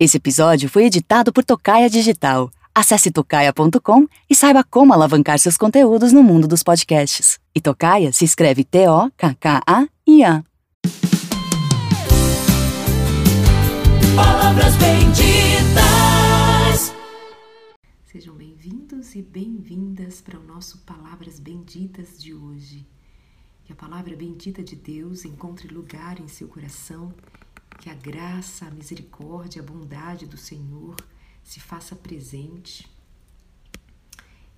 Esse episódio foi editado por Tocaia Digital. Acesse tocaia.com e saiba como alavancar seus conteúdos no mundo dos podcasts. E Tocaia se escreve T-O-K-K-A-I-A. Palavras benditas. Sejam bem-vindos e bem-vindas para o nosso Palavras Benditas de hoje. Que a palavra bendita de Deus encontre lugar em seu coração, que a graça, a misericórdia, a bondade do Senhor se faça presente,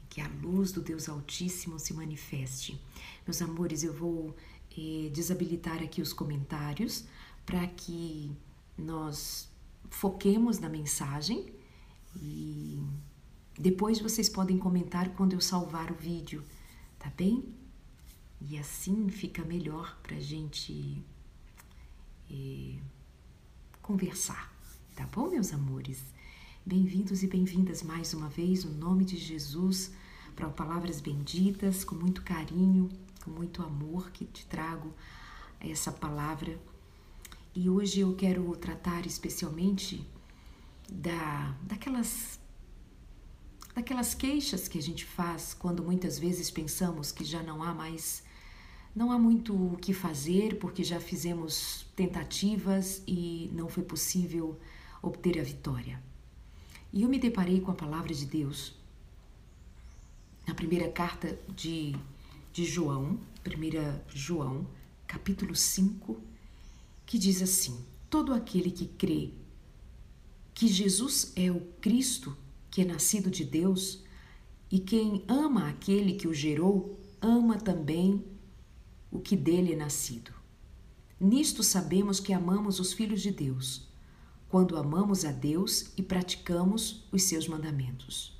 que a luz do Deus Altíssimo se manifeste. Meus amores, eu vou eh, desabilitar aqui os comentários para que nós foquemos na mensagem e depois vocês podem comentar quando eu salvar o vídeo, tá bem? E assim fica melhor para a gente eh, conversar, tá bom, meus amores? Bem-vindos e bem-vindas mais uma vez, no nome de Jesus, para Palavras Benditas, com muito carinho, com muito amor que te trago essa palavra. E hoje eu quero tratar especialmente da, daquelas daquelas queixas que a gente faz quando muitas vezes pensamos que já não há mais não há muito o que fazer porque já fizemos tentativas e não foi possível obter a vitória. E eu me deparei com a palavra de Deus na primeira carta de, de João, 1 João, capítulo 5, que diz assim: Todo aquele que crê que Jesus é o Cristo, que é nascido de Deus, e quem ama aquele que o gerou, ama também o que dele é nascido. Nisto sabemos que amamos os filhos de Deus, quando amamos a Deus e praticamos os seus mandamentos.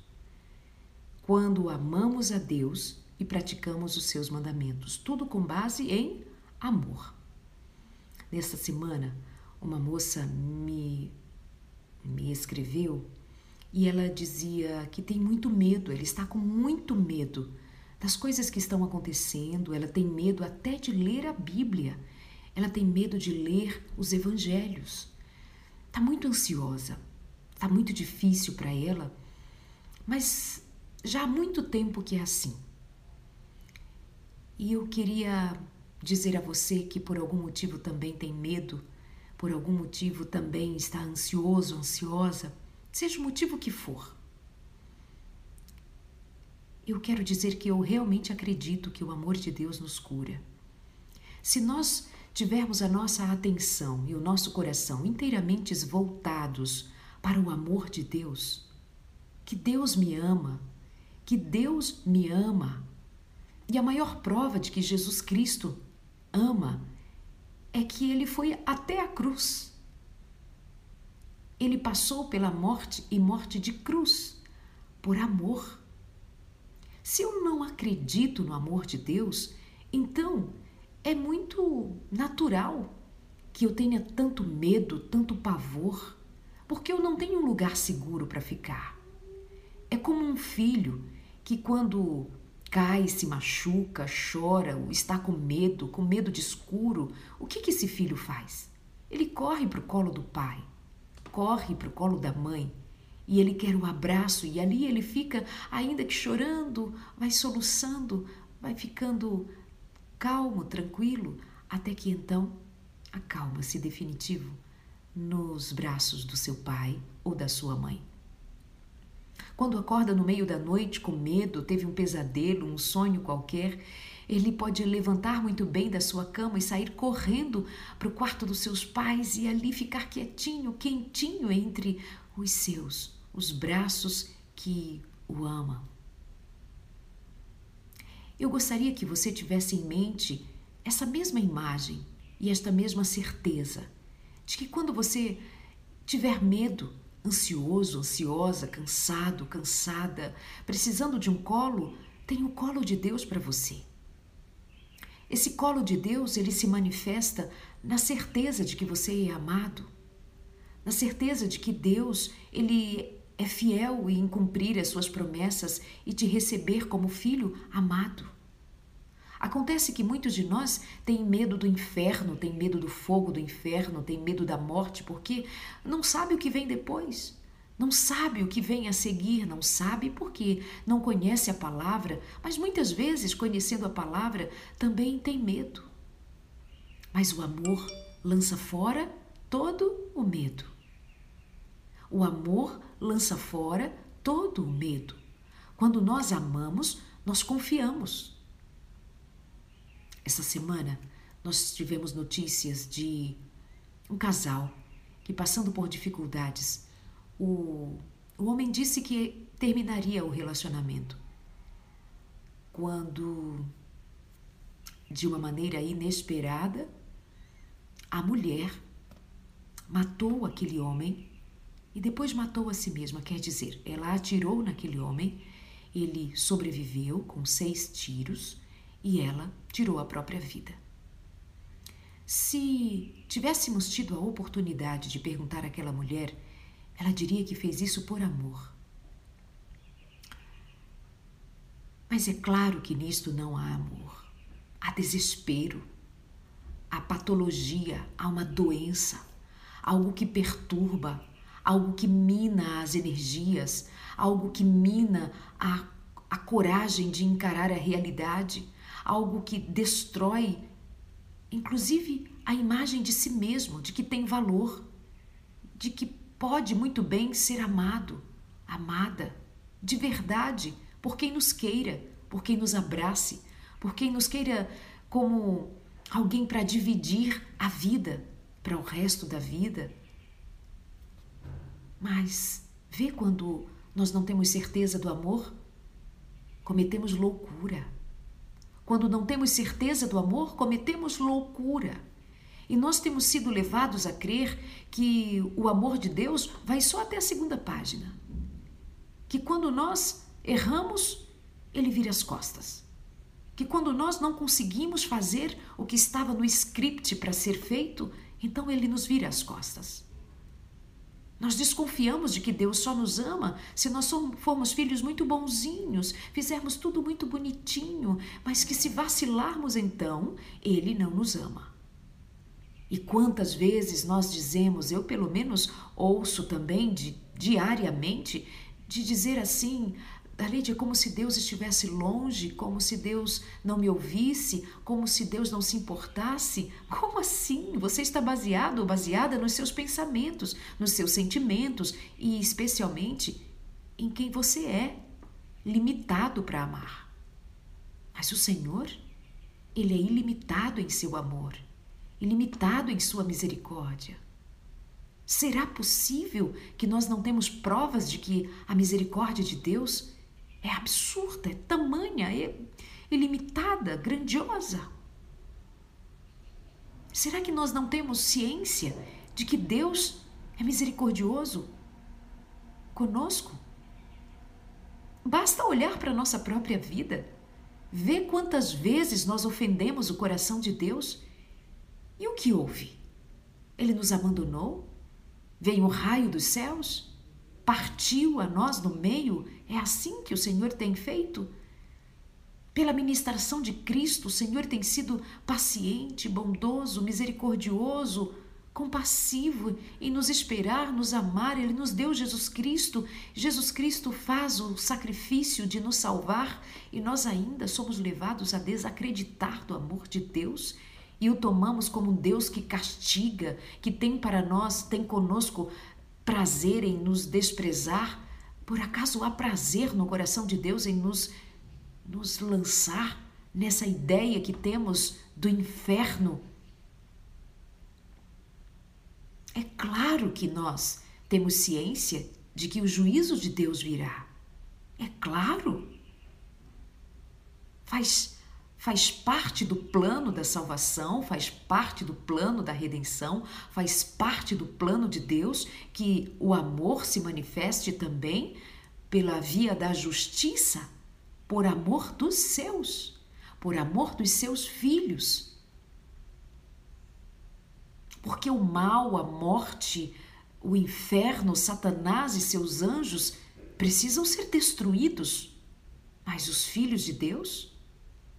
Quando amamos a Deus e praticamos os seus mandamentos, tudo com base em amor. Nesta semana, uma moça me, me escreveu e ela dizia que tem muito medo, ela está com muito medo das coisas que estão acontecendo, ela tem medo até de ler a Bíblia, ela tem medo de ler os evangelhos. Está muito ansiosa, está muito difícil para ela, mas já há muito tempo que é assim. E eu queria dizer a você que por algum motivo também tem medo, por algum motivo também está ansioso, ansiosa, seja o motivo que for eu quero dizer que eu realmente acredito que o amor de Deus nos cura. Se nós tivermos a nossa atenção e o nosso coração inteiramente voltados para o amor de Deus, que Deus me ama, que Deus me ama, e a maior prova de que Jesus Cristo ama é que ele foi até a cruz. Ele passou pela morte e morte de cruz por amor. Se eu não acredito no amor de Deus, então é muito natural que eu tenha tanto medo, tanto pavor, porque eu não tenho um lugar seguro para ficar. É como um filho que, quando cai, se machuca, chora, ou está com medo, com medo de escuro, o que, que esse filho faz? Ele corre para o colo do pai, corre para o colo da mãe e ele quer o abraço, e ali ele fica, ainda que chorando, vai soluçando, vai ficando calmo, tranquilo, até que então acalma-se definitivo nos braços do seu pai ou da sua mãe. Quando acorda no meio da noite com medo, teve um pesadelo, um sonho qualquer, ele pode levantar muito bem da sua cama e sair correndo para o quarto dos seus pais e ali ficar quietinho, quentinho entre os seus, os braços que o amam. Eu gostaria que você tivesse em mente essa mesma imagem e esta mesma certeza de que quando você tiver medo, ansioso, ansiosa, cansado, cansada, precisando de um colo, tem o colo de Deus para você. Esse colo de Deus, ele se manifesta na certeza de que você é amado, na certeza de que Deus, ele é fiel em cumprir as suas promessas e te receber como filho amado. Acontece que muitos de nós têm medo do inferno, têm medo do fogo do inferno, têm medo da morte, porque não sabe o que vem depois. Não sabe o que vem a seguir, não sabe porque não conhece a palavra, mas muitas vezes, conhecendo a palavra, também tem medo. Mas o amor lança fora todo o medo. O amor lança fora todo o medo. Quando nós amamos, nós confiamos. Essa semana nós tivemos notícias de um casal que, passando por dificuldades, o, o homem disse que terminaria o relacionamento. Quando, de uma maneira inesperada, a mulher matou aquele homem e depois matou a si mesma. Quer dizer, ela atirou naquele homem, ele sobreviveu com seis tiros e ela tirou a própria vida. Se tivéssemos tido a oportunidade de perguntar àquela mulher, ela diria que fez isso por amor. Mas é claro que nisto não há amor. Há desespero, há patologia, há uma doença, algo que perturba, algo que mina as energias, algo que mina a, a coragem de encarar a realidade, algo que destrói, inclusive, a imagem de si mesmo, de que tem valor, de que pode muito bem ser amado, amada, de verdade, por quem nos queira, por quem nos abrace, por quem nos queira como alguém para dividir a vida para o resto da vida mas vê quando nós não temos certeza do amor? Cometemos loucura. Quando não temos certeza do amor, cometemos loucura. E nós temos sido levados a crer que o amor de Deus vai só até a segunda página. Que quando nós erramos, ele vira as costas. Que quando nós não conseguimos fazer o que estava no script para ser feito, então ele nos vira as costas. Nós desconfiamos de que Deus só nos ama se nós formos filhos muito bonzinhos, fizermos tudo muito bonitinho, mas que se vacilarmos então, Ele não nos ama. E quantas vezes nós dizemos, eu pelo menos ouço também de, diariamente, de dizer assim: Dalide, é como se Deus estivesse longe, como se Deus não me ouvisse, como se Deus não se importasse. Como assim? Você está baseado ou baseada nos seus pensamentos, nos seus sentimentos e, especialmente, em quem você é, limitado para amar. Mas o Senhor, Ele é ilimitado em seu amor, ilimitado em sua misericórdia. Será possível que nós não temos provas de que a misericórdia de Deus é absurda, é tamanha, é ilimitada, grandiosa. Será que nós não temos ciência de que Deus é misericordioso conosco? Basta olhar para a nossa própria vida, ver quantas vezes nós ofendemos o coração de Deus e o que houve? Ele nos abandonou? Veio um raio dos céus? partiu a nós no meio, é assim que o Senhor tem feito? Pela ministração de Cristo, o Senhor tem sido paciente, bondoso, misericordioso, compassivo em nos esperar, nos amar. Ele nos deu Jesus Cristo. Jesus Cristo faz o sacrifício de nos salvar e nós ainda somos levados a desacreditar do amor de Deus e o tomamos como um Deus que castiga, que tem para nós, tem conosco prazer em nos desprezar? Por acaso há prazer no coração de Deus em nos, nos lançar nessa ideia que temos do inferno? É claro que nós temos ciência de que o juízo de Deus virá. É claro. Faz faz parte do plano da salvação, faz parte do plano da redenção, faz parte do plano de Deus que o amor se manifeste também pela via da justiça, por amor dos seus, por amor dos seus filhos. Porque o mal, a morte, o inferno, Satanás e seus anjos precisam ser destruídos, mas os filhos de Deus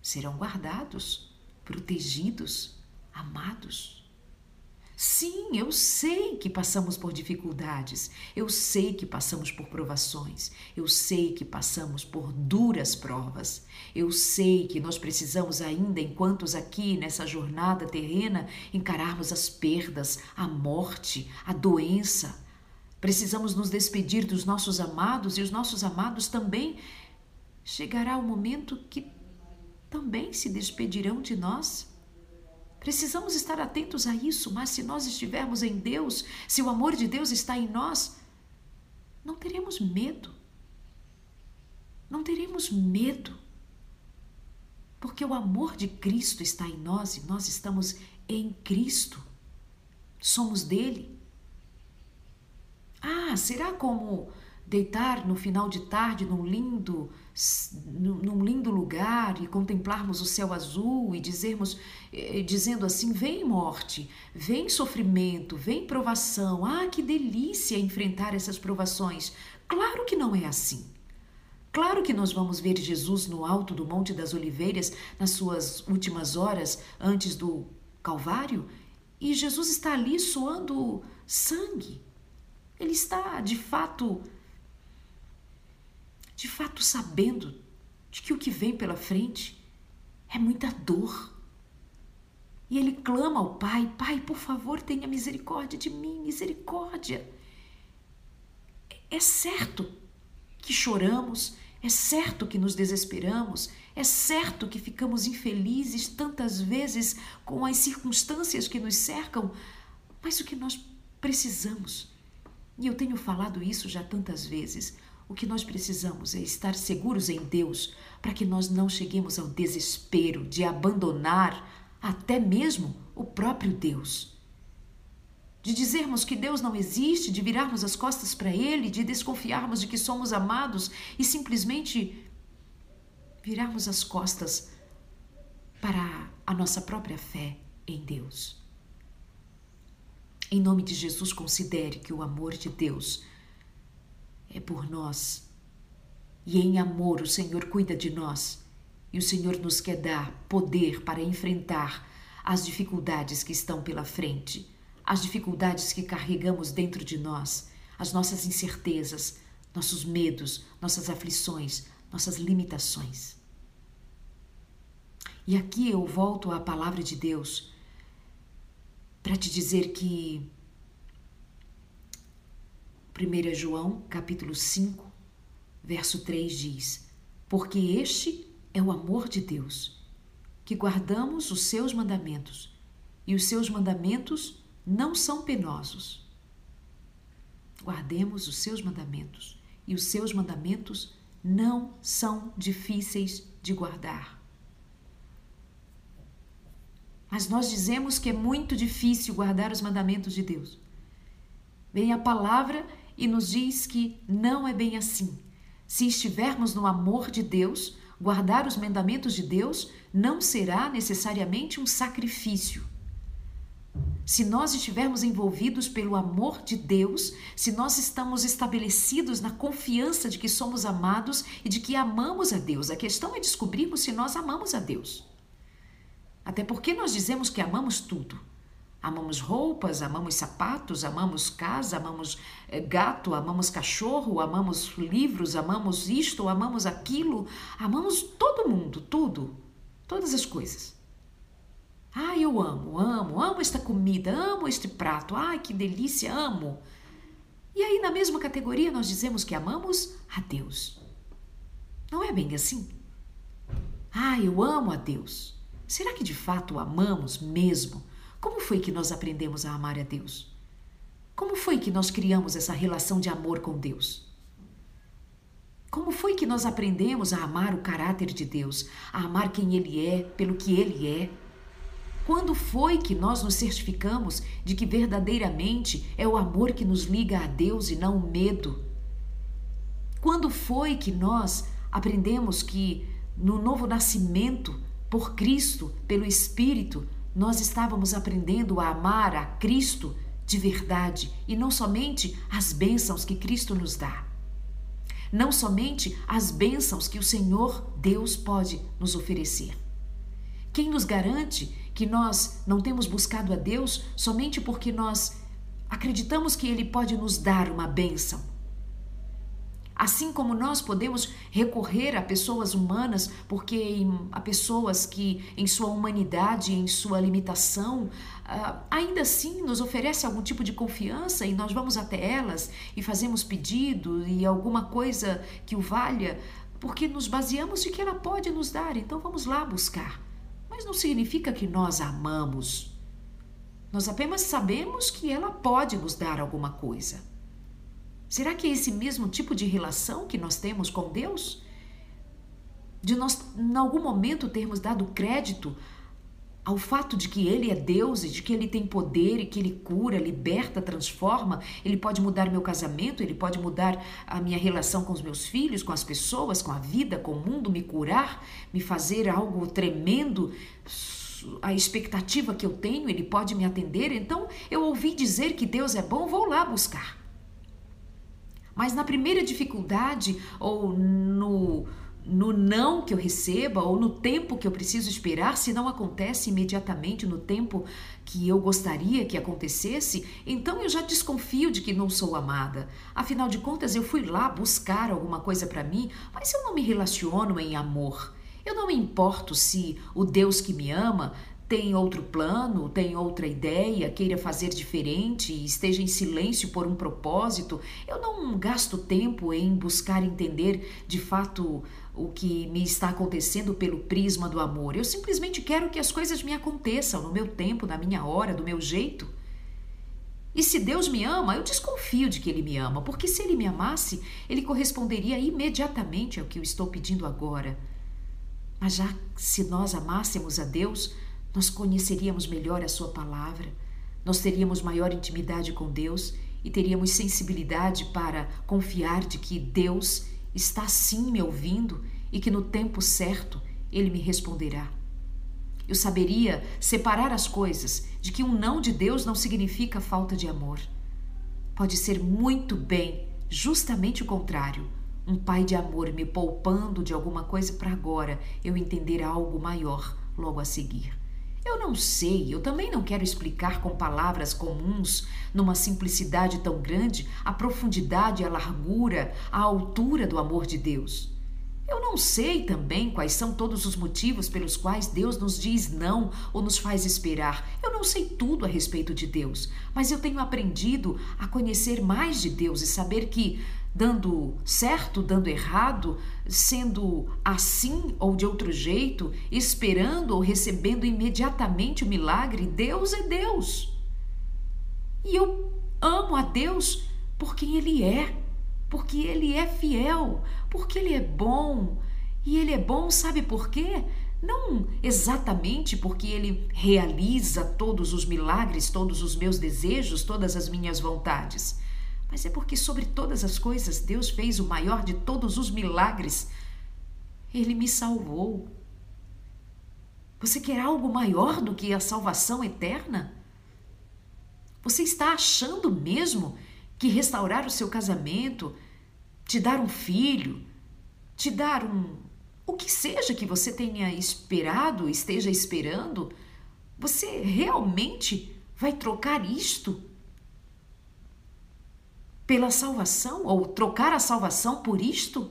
serão guardados, protegidos, amados. Sim, eu sei que passamos por dificuldades, eu sei que passamos por provações, eu sei que passamos por duras provas, eu sei que nós precisamos ainda, enquanto aqui nessa jornada terrena, encararmos as perdas, a morte, a doença. Precisamos nos despedir dos nossos amados e os nossos amados também. Chegará o momento que também se despedirão de nós. Precisamos estar atentos a isso, mas se nós estivermos em Deus, se o amor de Deus está em nós, não teremos medo. Não teremos medo. Porque o amor de Cristo está em nós e nós estamos em Cristo. Somos dele. Ah, será como deitar no final de tarde num lindo num lindo lugar e contemplarmos o céu azul e dizermos eh, dizendo assim vem morte vem sofrimento vem provação. Ah que delícia enfrentar essas provações. Claro que não é assim. Claro que nós vamos ver Jesus no alto do Monte das Oliveiras nas suas últimas horas antes do Calvário e Jesus está ali suando sangue. Ele está de fato de fato sabendo de que o que vem pela frente é muita dor. E ele clama ao Pai: Pai, por favor, tenha misericórdia de mim, misericórdia. É certo que choramos, é certo que nos desesperamos, é certo que ficamos infelizes tantas vezes com as circunstâncias que nos cercam, mas o que nós precisamos, e eu tenho falado isso já tantas vezes, o que nós precisamos é estar seguros em Deus para que nós não cheguemos ao desespero de abandonar até mesmo o próprio Deus. De dizermos que Deus não existe, de virarmos as costas para Ele, de desconfiarmos de que somos amados e simplesmente virarmos as costas para a nossa própria fé em Deus. Em nome de Jesus, considere que o amor de Deus é por nós. E em amor o Senhor cuida de nós. E o Senhor nos quer dar poder para enfrentar as dificuldades que estão pela frente, as dificuldades que carregamos dentro de nós, as nossas incertezas, nossos medos, nossas aflições, nossas limitações. E aqui eu volto à palavra de Deus para te dizer que 1 João, capítulo 5, verso 3 diz: Porque este é o amor de Deus, que guardamos os seus mandamentos, e os seus mandamentos não são penosos. Guardemos os seus mandamentos, e os seus mandamentos não são difíceis de guardar. Mas nós dizemos que é muito difícil guardar os mandamentos de Deus. Vem a palavra e nos diz que não é bem assim. Se estivermos no amor de Deus, guardar os mandamentos de Deus não será necessariamente um sacrifício. Se nós estivermos envolvidos pelo amor de Deus, se nós estamos estabelecidos na confiança de que somos amados e de que amamos a Deus, a questão é descobrirmos se nós amamos a Deus. Até porque nós dizemos que amamos tudo. Amamos roupas, amamos sapatos, amamos casa, amamos eh, gato, amamos cachorro, amamos livros, amamos isto, amamos aquilo, amamos todo mundo, tudo, todas as coisas. Ah, eu amo, amo, amo esta comida, amo este prato, ai que delícia, amo. E aí, na mesma categoria, nós dizemos que amamos a Deus. Não é bem assim? Ah, eu amo a Deus. Será que de fato amamos mesmo? Como foi que nós aprendemos a amar a Deus? Como foi que nós criamos essa relação de amor com Deus? Como foi que nós aprendemos a amar o caráter de Deus, a amar quem Ele é, pelo que Ele é? Quando foi que nós nos certificamos de que verdadeiramente é o amor que nos liga a Deus e não o medo? Quando foi que nós aprendemos que no novo nascimento, por Cristo, pelo Espírito, nós estávamos aprendendo a amar a Cristo de verdade e não somente as bênçãos que Cristo nos dá. Não somente as bênçãos que o Senhor Deus pode nos oferecer. Quem nos garante que nós não temos buscado a Deus somente porque nós acreditamos que Ele pode nos dar uma bênção? Assim como nós podemos recorrer a pessoas humanas, porque há pessoas que, em sua humanidade, em sua limitação, ah, ainda assim nos oferece algum tipo de confiança e nós vamos até elas e fazemos pedido e alguma coisa que o valha, porque nos baseamos de que ela pode nos dar, então vamos lá buscar. Mas não significa que nós a amamos. Nós apenas sabemos que ela pode nos dar alguma coisa. Será que é esse mesmo tipo de relação que nós temos com Deus? De nós, em algum momento, termos dado crédito ao fato de que Ele é Deus e de que Ele tem poder e que Ele cura, liberta, transforma, Ele pode mudar meu casamento, Ele pode mudar a minha relação com os meus filhos, com as pessoas, com a vida, com o mundo, me curar, me fazer algo tremendo. A expectativa que eu tenho, Ele pode me atender. Então, eu ouvi dizer que Deus é bom, vou lá buscar. Mas na primeira dificuldade ou no no não que eu receba ou no tempo que eu preciso esperar, se não acontece imediatamente no tempo que eu gostaria que acontecesse, então eu já desconfio de que não sou amada. Afinal de contas, eu fui lá buscar alguma coisa para mim, mas eu não me relaciono em amor. Eu não me importo se o Deus que me ama tem outro plano, tem outra ideia, queira fazer diferente, esteja em silêncio por um propósito, eu não gasto tempo em buscar entender de fato o que me está acontecendo pelo prisma do amor. Eu simplesmente quero que as coisas me aconteçam no meu tempo, na minha hora, do meu jeito. E se Deus me ama, eu desconfio de que Ele me ama, porque se Ele me amasse, Ele corresponderia imediatamente ao que eu estou pedindo agora. Mas já se nós amássemos a Deus, nós conheceríamos melhor a Sua palavra, nós teríamos maior intimidade com Deus e teríamos sensibilidade para confiar de que Deus está sim me ouvindo e que no tempo certo Ele me responderá. Eu saberia separar as coisas de que um não de Deus não significa falta de amor. Pode ser muito bem, justamente o contrário. Um pai de amor me poupando de alguma coisa para agora eu entender algo maior logo a seguir. Eu não sei, eu também não quero explicar com palavras comuns, numa simplicidade tão grande, a profundidade, a largura, a altura do amor de Deus. Eu não sei também quais são todos os motivos pelos quais Deus nos diz não ou nos faz esperar. Eu não sei tudo a respeito de Deus, mas eu tenho aprendido a conhecer mais de Deus e saber que dando certo, dando errado, sendo assim ou de outro jeito, esperando ou recebendo imediatamente o milagre, Deus é Deus. E eu amo a Deus por quem Ele é, porque Ele é fiel, porque Ele é bom. E Ele é bom, sabe por quê? Não exatamente porque Ele realiza todos os milagres, todos os meus desejos, todas as minhas vontades mas é porque sobre todas as coisas Deus fez o maior de todos os milagres. Ele me salvou. Você quer algo maior do que a salvação eterna? Você está achando mesmo que restaurar o seu casamento, te dar um filho, te dar um. o que seja que você tenha esperado, esteja esperando, você realmente vai trocar isto pela salvação ou trocar a salvação por isto?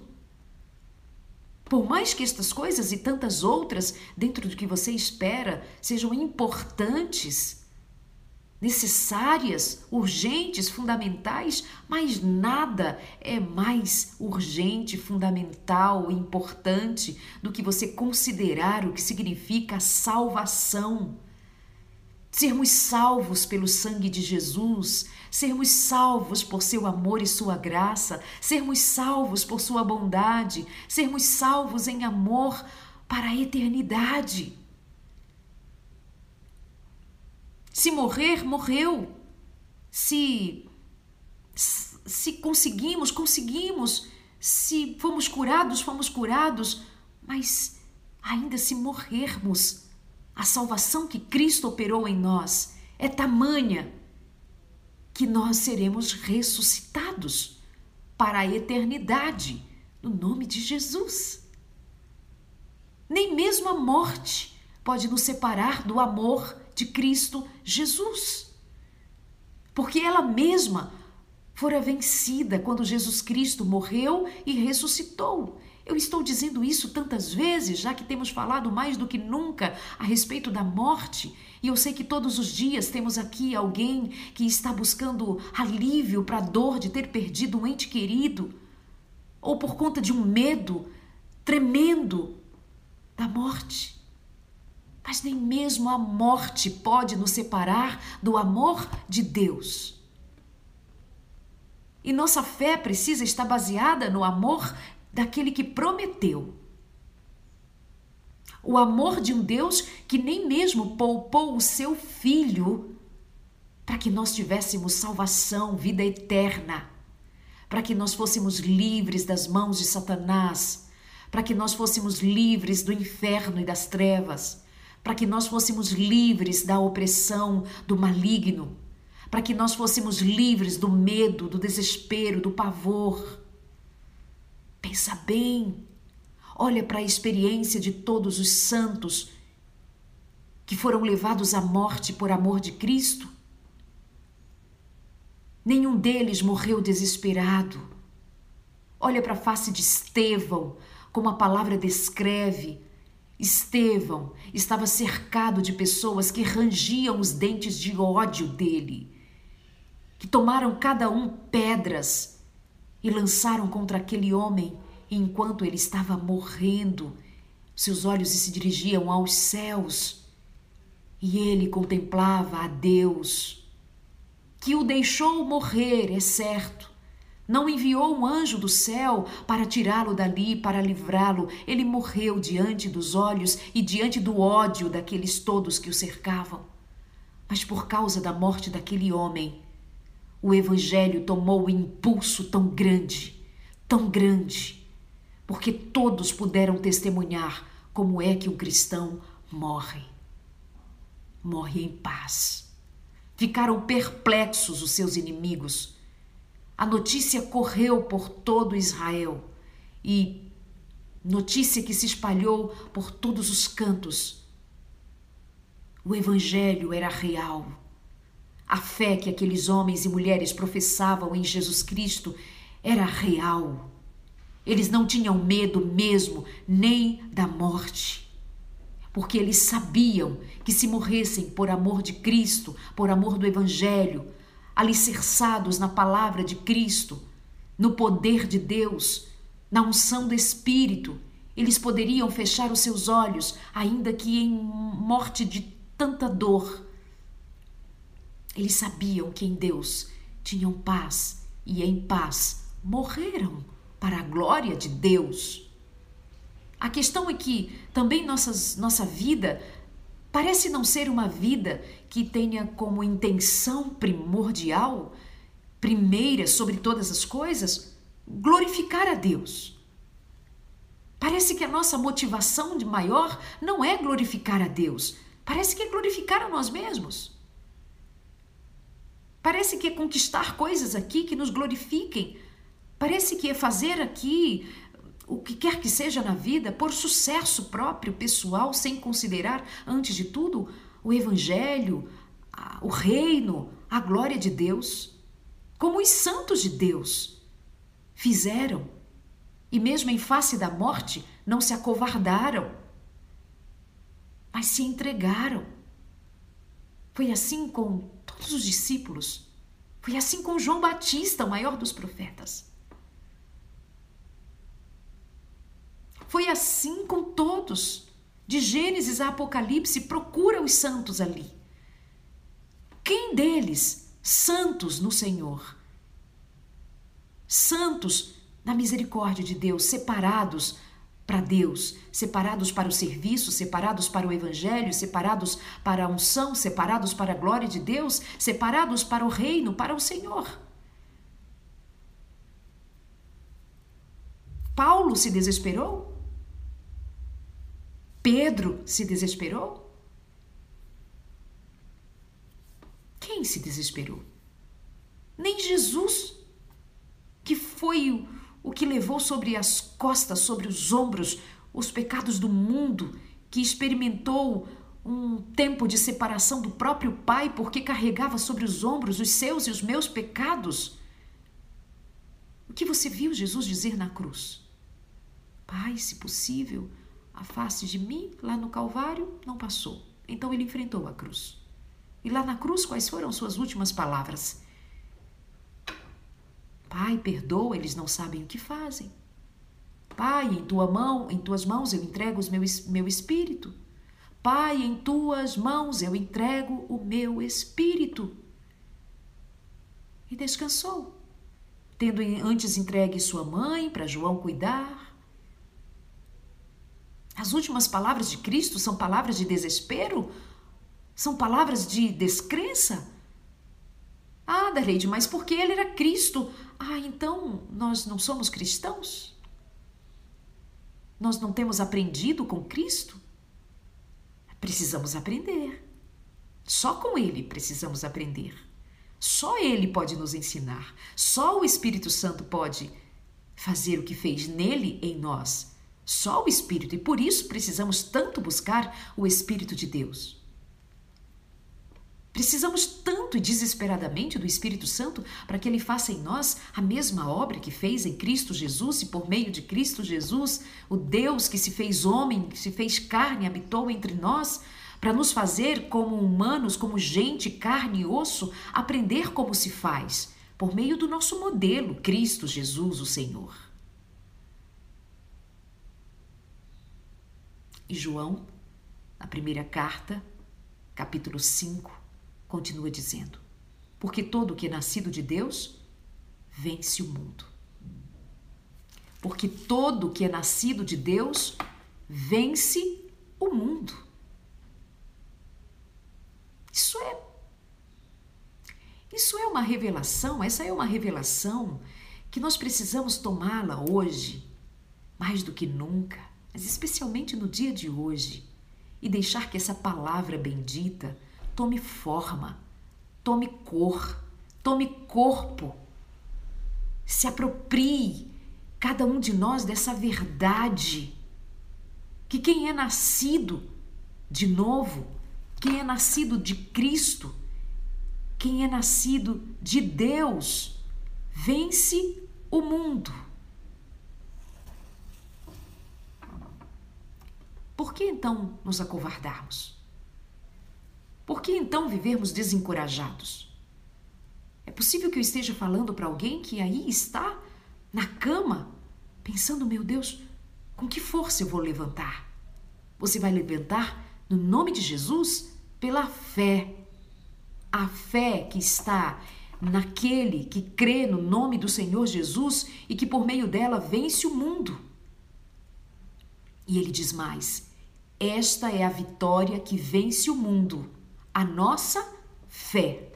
Por mais que estas coisas e tantas outras, dentro do que você espera, sejam importantes, necessárias, urgentes, fundamentais, mas nada é mais urgente, fundamental importante do que você considerar o que significa a salvação sermos salvos pelo sangue de Jesus, sermos salvos por seu amor e sua graça, sermos salvos por sua bondade, sermos salvos em amor para a eternidade. Se morrer, morreu. Se se conseguimos, conseguimos. Se fomos curados, fomos curados, mas ainda se morrermos, a salvação que Cristo operou em nós é tamanha que nós seremos ressuscitados para a eternidade, no nome de Jesus. Nem mesmo a morte pode nos separar do amor de Cristo Jesus? Porque ela mesma fora vencida quando Jesus Cristo morreu e ressuscitou. Eu estou dizendo isso tantas vezes, já que temos falado mais do que nunca a respeito da morte, e eu sei que todos os dias temos aqui alguém que está buscando alívio para a dor de ter perdido um ente querido, ou por conta de um medo tremendo da morte. Mas nem mesmo a morte pode nos separar do amor de Deus. E nossa fé precisa estar baseada no amor daquele que prometeu. O amor de um Deus que nem mesmo poupou o seu filho para que nós tivéssemos salvação, vida eterna, para que nós fôssemos livres das mãos de Satanás, para que nós fôssemos livres do inferno e das trevas, para que nós fôssemos livres da opressão do maligno, para que nós fôssemos livres do medo, do desespero, do pavor Pensa bem. Olha para a experiência de todos os santos que foram levados à morte por amor de Cristo. Nenhum deles morreu desesperado. Olha para a face de Estevão, como a palavra descreve. Estevão estava cercado de pessoas que rangiam os dentes de ódio dele, que tomaram cada um pedras e lançaram contra aquele homem enquanto ele estava morrendo. Seus olhos se dirigiam aos céus e ele contemplava a Deus, que o deixou morrer, é certo. Não enviou um anjo do céu para tirá-lo dali, para livrá-lo. Ele morreu diante dos olhos e diante do ódio daqueles todos que o cercavam. Mas por causa da morte daquele homem, o Evangelho tomou um impulso tão grande, tão grande, porque todos puderam testemunhar como é que um cristão morre. Morre em paz. Ficaram perplexos os seus inimigos. A notícia correu por todo Israel e notícia que se espalhou por todos os cantos. O Evangelho era real a fé que aqueles homens e mulheres professavam em Jesus Cristo era real. Eles não tinham medo mesmo nem da morte, porque eles sabiam que se morressem por amor de Cristo, por amor do Evangelho, alicerçados na palavra de Cristo, no poder de Deus, na unção do Espírito, eles poderiam fechar os seus olhos, ainda que em morte de tanta dor, eles sabiam que em Deus tinham paz e em paz morreram para a glória de Deus. A questão é que também nossas, nossa vida parece não ser uma vida que tenha como intenção primordial, primeira sobre todas as coisas, glorificar a Deus. Parece que a nossa motivação de maior não é glorificar a Deus, parece que é glorificar a nós mesmos. Parece que é conquistar coisas aqui que nos glorifiquem. Parece que é fazer aqui o que quer que seja na vida por sucesso próprio, pessoal, sem considerar, antes de tudo, o Evangelho, o reino, a glória de Deus. Como os santos de Deus fizeram. E mesmo em face da morte, não se acovardaram, mas se entregaram. Foi assim com todos os discípulos. Foi assim com João Batista, o maior dos profetas. Foi assim com todos. De Gênesis a Apocalipse, procura os santos ali. Quem deles santos no Senhor? Santos na misericórdia de Deus, separados para Deus, separados para o serviço, separados para o evangelho, separados para a unção, separados para a glória de Deus, separados para o reino, para o Senhor. Paulo se desesperou? Pedro se desesperou? Quem se desesperou? Nem Jesus, que foi o o que levou sobre as costas, sobre os ombros, os pecados do mundo, que experimentou um tempo de separação do próprio Pai porque carregava sobre os ombros os seus e os meus pecados? O que você viu Jesus dizer na cruz? Pai, se possível, afaste de mim, lá no Calvário, não passou. Então ele enfrentou a cruz. E lá na cruz, quais foram suas últimas palavras? Pai, perdoa, eles não sabem o que fazem. Pai, em tua mão, em tuas mãos eu entrego o meu, meu espírito. Pai, em tuas mãos eu entrego o meu espírito. E descansou, tendo antes entregue sua mãe para João cuidar. As últimas palavras de Cristo são palavras de desespero? São palavras de descrença? Ah, Darleide, mas porque ele era Cristo? Ah, então nós não somos cristãos? Nós não temos aprendido com Cristo? Precisamos aprender. Só com Ele precisamos aprender. Só Ele pode nos ensinar. Só o Espírito Santo pode fazer o que fez nele em nós. Só o Espírito. E por isso precisamos tanto buscar o Espírito de Deus. Precisamos tanto e desesperadamente do Espírito Santo para que ele faça em nós a mesma obra que fez em Cristo Jesus e por meio de Cristo Jesus, o Deus que se fez homem, que se fez carne, habitou entre nós, para nos fazer como humanos, como gente, carne e osso, aprender como se faz, por meio do nosso modelo, Cristo Jesus, o Senhor. E João, na primeira carta, capítulo 5, continua dizendo: Porque todo o que é nascido de Deus vence o mundo. Porque todo o que é nascido de Deus vence o mundo. Isso é isso é uma revelação, essa é uma revelação que nós precisamos tomá-la hoje, mais do que nunca, mas especialmente no dia de hoje, e deixar que essa palavra bendita tome forma, tome cor, tome corpo. Se aproprie cada um de nós dessa verdade. Que quem é nascido de novo, quem é nascido de Cristo, quem é nascido de Deus, vence o mundo. Por que então nos acovardarmos? Por que então vivermos desencorajados? É possível que eu esteja falando para alguém que aí está, na cama, pensando: meu Deus, com que força eu vou levantar? Você vai levantar no nome de Jesus pela fé. A fé que está naquele que crê no nome do Senhor Jesus e que por meio dela vence o mundo. E ele diz mais: esta é a vitória que vence o mundo a nossa fé.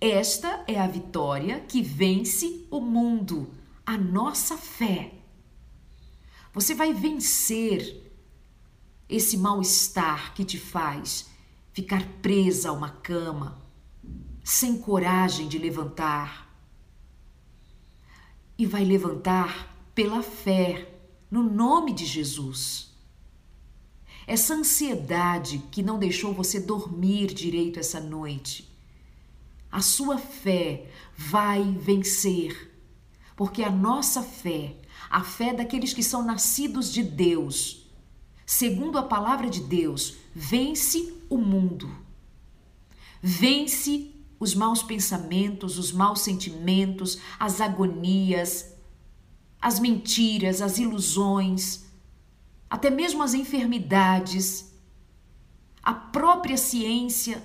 Esta é a vitória que vence o mundo, a nossa fé. Você vai vencer esse mal-estar que te faz ficar presa a uma cama, sem coragem de levantar. E vai levantar pela fé, no nome de Jesus. Essa ansiedade que não deixou você dormir direito essa noite. A sua fé vai vencer. Porque a nossa fé, a fé daqueles que são nascidos de Deus, segundo a palavra de Deus, vence o mundo. Vence os maus pensamentos, os maus sentimentos, as agonias, as mentiras, as ilusões, até mesmo as enfermidades. A própria ciência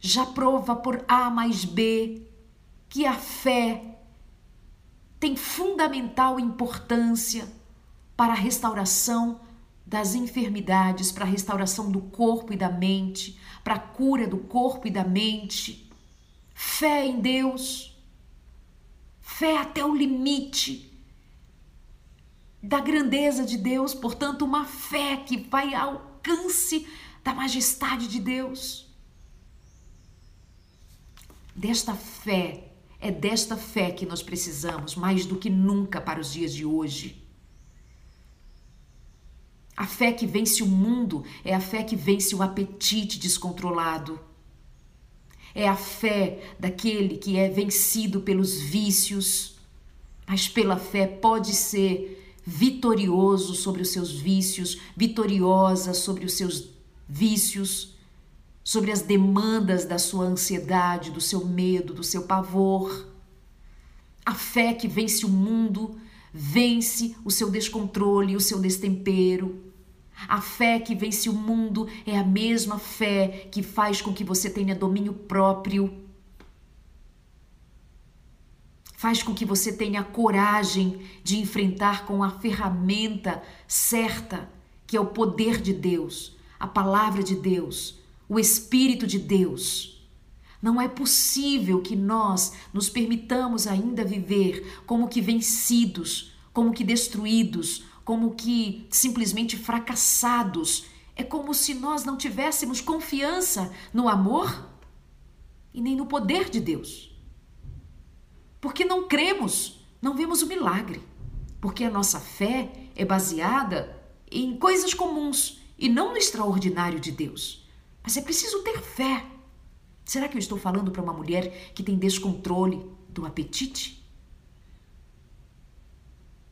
já prova por A mais B que a fé tem fundamental importância para a restauração das enfermidades, para a restauração do corpo e da mente, para a cura do corpo e da mente. Fé em Deus, fé até o limite da grandeza de Deus, portanto, uma fé que vai ao alcance da majestade de Deus. Desta fé, é desta fé que nós precisamos mais do que nunca para os dias de hoje. A fé que vence o mundo é a fé que vence o apetite descontrolado. É a fé daquele que é vencido pelos vícios, mas pela fé pode ser vitorioso sobre os seus vícios, vitoriosa sobre os seus vícios, sobre as demandas da sua ansiedade, do seu medo, do seu pavor. A fé que vence o mundo, vence o seu descontrole, o seu destempero. A fé que vence o mundo é a mesma fé que faz com que você tenha domínio próprio. Faz com que você tenha coragem de enfrentar com a ferramenta certa, que é o poder de Deus, a palavra de Deus, o Espírito de Deus. Não é possível que nós nos permitamos ainda viver como que vencidos, como que destruídos, como que simplesmente fracassados. É como se nós não tivéssemos confiança no amor e nem no poder de Deus. Porque não cremos, não vemos o milagre. Porque a nossa fé é baseada em coisas comuns e não no extraordinário de Deus. Mas é preciso ter fé. Será que eu estou falando para uma mulher que tem descontrole do apetite?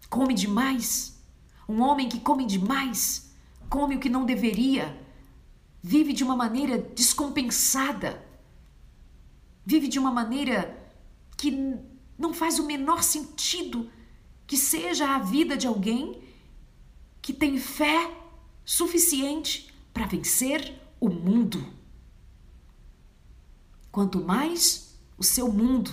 Come demais? Um homem que come demais? Come o que não deveria? Vive de uma maneira descompensada? Vive de uma maneira que não faz o menor sentido que seja a vida de alguém que tem fé suficiente para vencer o mundo. Quanto mais o seu mundo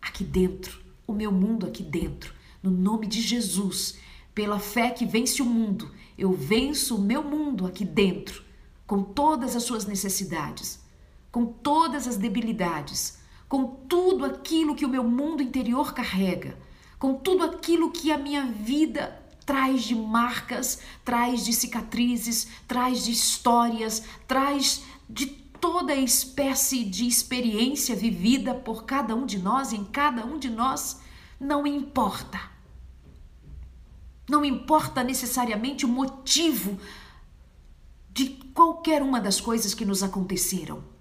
aqui dentro, o meu mundo aqui dentro, no nome de Jesus, pela fé que vence o mundo, eu venço o meu mundo aqui dentro, com todas as suas necessidades, com todas as debilidades, com tudo aquilo que o meu mundo interior carrega, com tudo aquilo que a minha vida traz de marcas, traz de cicatrizes, traz de histórias, traz de toda espécie de experiência vivida por cada um de nós, em cada um de nós, não importa. Não importa necessariamente o motivo de qualquer uma das coisas que nos aconteceram.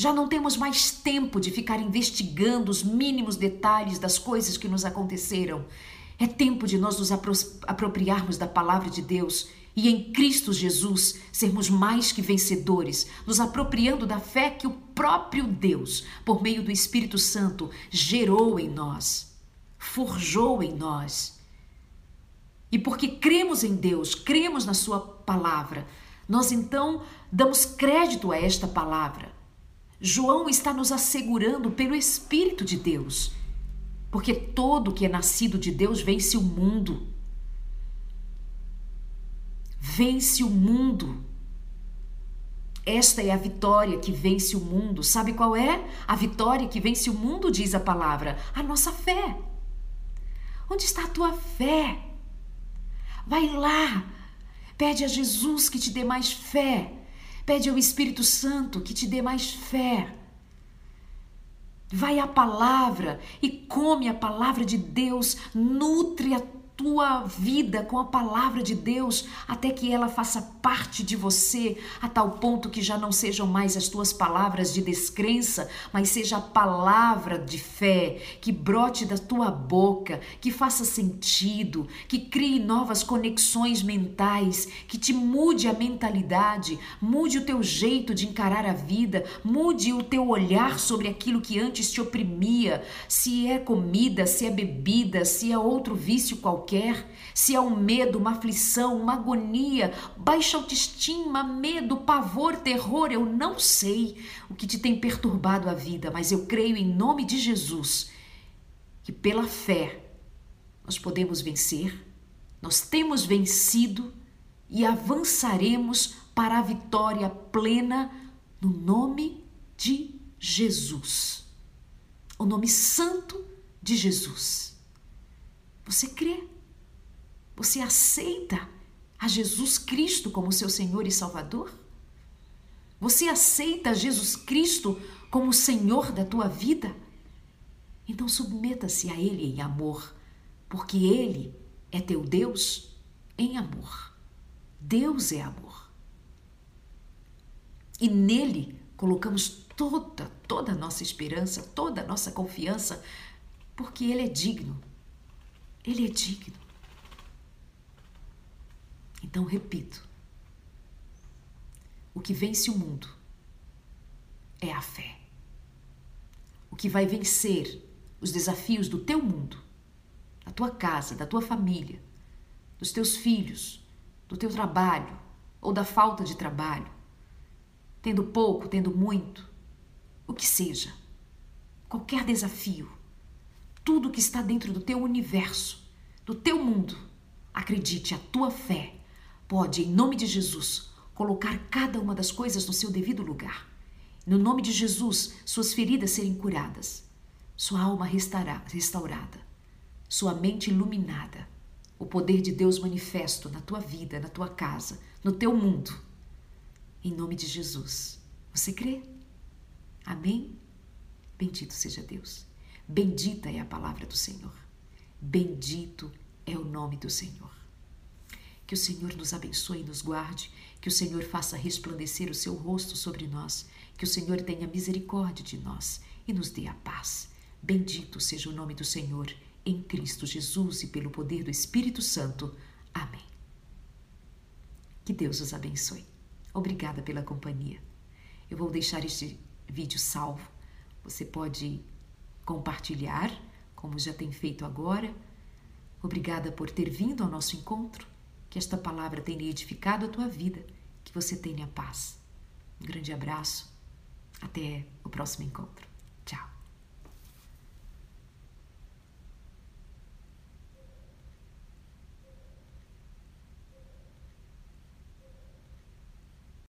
Já não temos mais tempo de ficar investigando os mínimos detalhes das coisas que nos aconteceram. É tempo de nós nos apropriarmos da palavra de Deus e em Cristo Jesus sermos mais que vencedores, nos apropriando da fé que o próprio Deus, por meio do Espírito Santo, gerou em nós, forjou em nós. E porque cremos em Deus, cremos na Sua palavra, nós então damos crédito a esta palavra. João está nos assegurando pelo Espírito de Deus porque todo que é nascido de Deus vence o mundo. Vence o mundo. Esta é a vitória que vence o mundo. Sabe qual é? A vitória que vence o mundo, diz a palavra, a nossa fé. Onde está a tua fé? Vai lá. Pede a Jesus que te dê mais fé. Pede ao Espírito Santo que te dê mais fé. Vai à palavra e come a palavra de Deus, nutre a tua vida com a palavra de Deus até que ela faça parte de você, a tal ponto que já não sejam mais as tuas palavras de descrença, mas seja a palavra de fé que brote da tua boca, que faça sentido, que crie novas conexões mentais, que te mude a mentalidade, mude o teu jeito de encarar a vida, mude o teu olhar sobre aquilo que antes te oprimia, se é comida, se é bebida, se é outro vício qualquer qualquer, se é um medo, uma aflição, uma agonia, baixa autoestima, medo, pavor, terror, eu não sei o que te tem perturbado a vida, mas eu creio em nome de Jesus que pela fé nós podemos vencer, nós temos vencido e avançaremos para a vitória plena no nome de Jesus. O nome santo de Jesus. Você crê? Você aceita a Jesus Cristo como seu Senhor e Salvador? Você aceita Jesus Cristo como o Senhor da tua vida? Então submeta-se a Ele em amor, porque Ele é teu Deus em amor. Deus é amor. E nele colocamos toda, toda a nossa esperança, toda a nossa confiança, porque Ele é digno. Ele é digno. Então, repito: o que vence o mundo é a fé. O que vai vencer os desafios do teu mundo, da tua casa, da tua família, dos teus filhos, do teu trabalho ou da falta de trabalho, tendo pouco, tendo muito, o que seja, qualquer desafio, tudo que está dentro do teu universo, do teu mundo, acredite, a tua fé pode, em nome de Jesus, colocar cada uma das coisas no seu devido lugar. No nome de Jesus, suas feridas serem curadas, sua alma restaurada, sua mente iluminada, o poder de Deus manifesto na tua vida, na tua casa, no teu mundo. Em nome de Jesus. Você crê? Amém? Bendito seja Deus. Bendita é a palavra do Senhor. Bendito é o nome do Senhor. Que o Senhor nos abençoe e nos guarde, que o Senhor faça resplandecer o seu rosto sobre nós, que o Senhor tenha misericórdia de nós e nos dê a paz. Bendito seja o nome do Senhor, em Cristo Jesus e pelo poder do Espírito Santo. Amém. Que Deus os abençoe. Obrigada pela companhia. Eu vou deixar este vídeo salvo. Você pode compartilhar, como já tem feito agora. Obrigada por ter vindo ao nosso encontro. Que esta palavra tenha edificado a tua vida, que você tenha paz. Um grande abraço. Até o próximo encontro.